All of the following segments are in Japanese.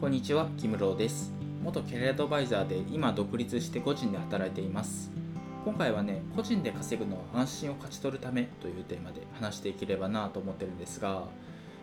こんにちは、キムローです。元キャリアアドバイザーで今独立して個人で働いています。今回はね、個人で稼ぐのは安心を勝ち取るためというテーマで話していければなと思ってるんですが、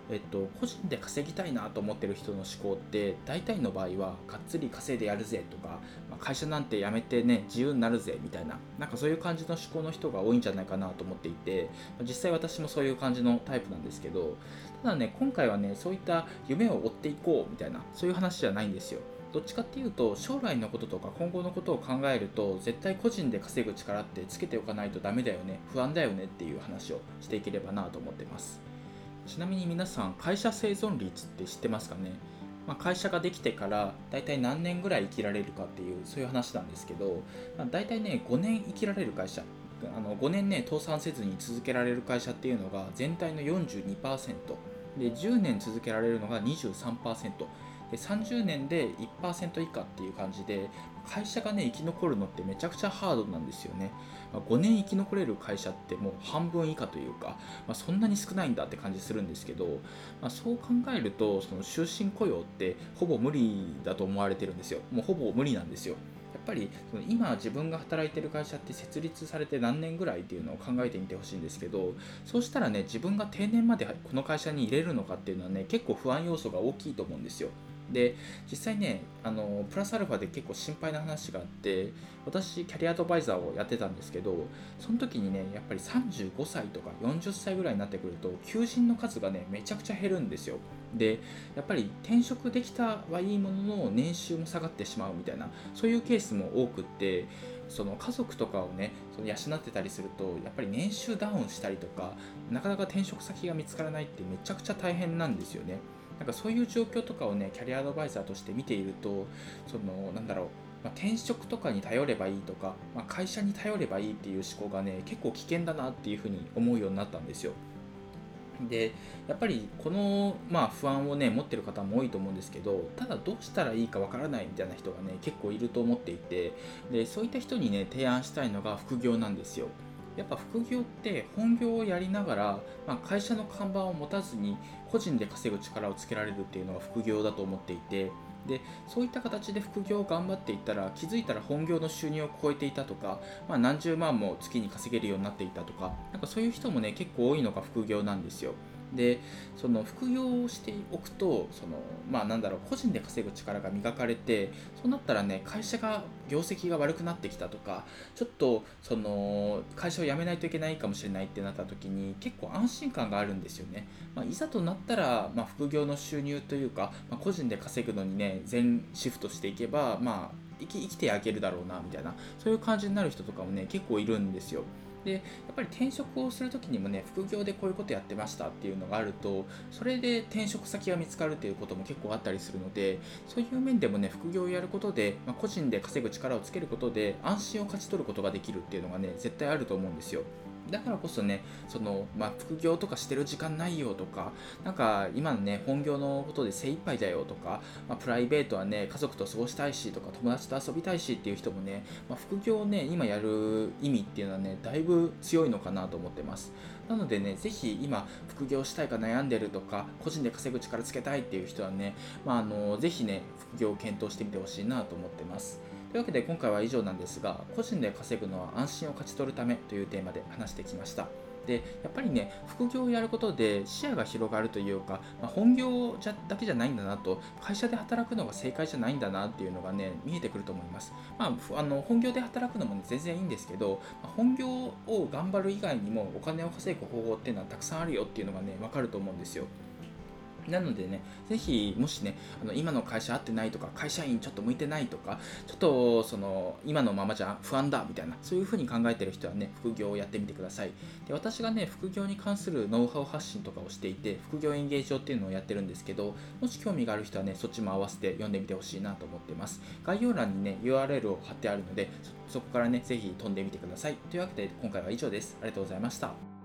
えっと、個人で稼ぎたいなと思ってる人の思考って大体の場合はがっつり稼いでやるぜとか、まあ会社なんて辞めてね自由になるぜみたいななんかそういう感じの思考の人が多いんじゃないかなと思っていてま実際私もそういう感じのタイプなんですけどただね今回はねそういった夢を追っていこうみたいなそういう話じゃないんですよ。どっちかっていうと将来のこととか今後のことを考えると絶対個人で稼ぐ力ってつけておかないとダメだよね不安だよねっていう話をしていければなと思ってます。ちなみに皆さん会社生存率って知ってますかね、まあ、会社ができてから大体何年ぐらい生きられるかっていうそういう話なんですけど、まあ、大体ね5年生きられる会社あの5年ね倒産せずに続けられる会社っていうのが全体の42%で10年続けられるのが23%で30年で1%以下っていう感じで会社がね生き残るのってめちゃくちゃハードなんですよね、まあ5年生き残れる会社ってもう半分以下というか、まあ、そんなに少ないんだって感じするんですけど、まあ、そう考えるとその終身雇用ってほぼ無理だと思われてるんですよ。もうほぼ無理なんですよ。やっぱりその今自分が働いてる会社って設立されて何年ぐらいっていうのを考えてみてほしいんですけどそうしたらね自分が定年までこの会社に入れるのかっていうのはね結構不安要素が大きいと思うんですよ。で実際ねあのプラスアルファで結構心配な話があって私キャリアアドバイザーをやってたんですけどその時にねやっぱり35歳とか40歳ぐらいになってくると求人の数がねめちゃくちゃ減るんですよ。でやっぱり転職できたはいいものの年収も下がってしまうみたいなそういうケースも多くってその家族とかをねその養ってたりするとやっぱり年収ダウンしたりとかなかなか転職先が見つからないってめちゃくちゃ大変なんですよね。なんかそういう状況とかをねキャリアアドバイザーとして見ているとそのなんだろうまあ、転職とかに頼ればいいとか、まあ、会社に頼ればいいっていう思考がね結構危険だなっていうふうに思うようになったんですよ。でやっぱりこの、まあ、不安をね持ってる方も多いと思うんですけどただどうしたらいいかわからないみたいな人がね結構いると思っていてでそういった人にね提案したいのが副業なんですよ。やっぱ副業って本業をやりながら、まあ、会社の看板を持たずに個人で稼ぐ力をつけられるっていうのが副業だと思っていてでそういった形で副業を頑張っていったら気づいたら本業の収入を超えていたとか、まあ、何十万も月に稼げるようになっていたとかなんかそういう人もね結構多いのが副業なんですよ。でその副業をしておくとそのまあなんだろう個人で稼ぐ力が磨かれてそうなったらね会社が業績が悪くなってきたとかちょっとその会社を辞めないといけないかもしれないってなった時に結構安心感があるんですよね、まあ、いざとなったら、まあ、副業の収入というか、まあ、個人で稼ぐのにね全シフトしていけばまあ生き生きてあげるだろうなみたいなそういう感じになる人とかもね結構いるんですよ。でやっぱり転職をする時にもね副業でこういうことやってましたっていうのがあるとそれで転職先が見つかるっていうことも結構あったりするのでそういう面でもね副業をやることで、まあ、個人で稼ぐ力をつけることで安心を勝ち取ることができるっていうのがね絶対あると思うんですよ。だからこそねその、まあ、副業とかしてる時間ないよとかなんか今のね本業のことで精一杯だよとか、まあ、プライベートはね家族と過ごしたいしとか友達と遊びたいしっていう人もね、まあ、副業をね今やる意味っていうのはねだいぶ強いのかなと思ってます。なのでねぜひ今副業したいか悩んでるとか個人で稼ぐ力つけたいっていう人はね、まあ、あのぜひね副業を検討してみてほしいなと思ってます。というわけで今回は以上なんですが個人で稼ぐのは安心を勝ち取るためというテーマで話してきました。でやっぱりね副業をやることで視野が広がるというか、まあ、本業じゃだけじゃないんだなと会社で働くのが正解じゃないんだなっていうのがね見えてくると思います、まあ、あの本業で働くのも、ね、全然いいんですけど、まあ、本業を頑張る以外にもお金を稼ぐ方法っていうのはたくさんあるよっていうのがね分かると思うんですよ。なのでね、ぜひ、もしね、あの今の会社合ってないとか、会社員ちょっと向いてないとか、ちょっとその今のままじゃ不安だみたいな、そういうふうに考えてる人はね、副業をやってみてください。で私がね、副業に関するノウハウ発信とかをしていて、副業演芸場っていうのをやってるんですけど、もし興味がある人はね、そっちも合わせて読んでみてほしいなと思ってます。概要欄にね、URL を貼ってあるので、そそこからね、ぜひ飛んでみてください。というわけで、今回は以上です。ありがとうございました。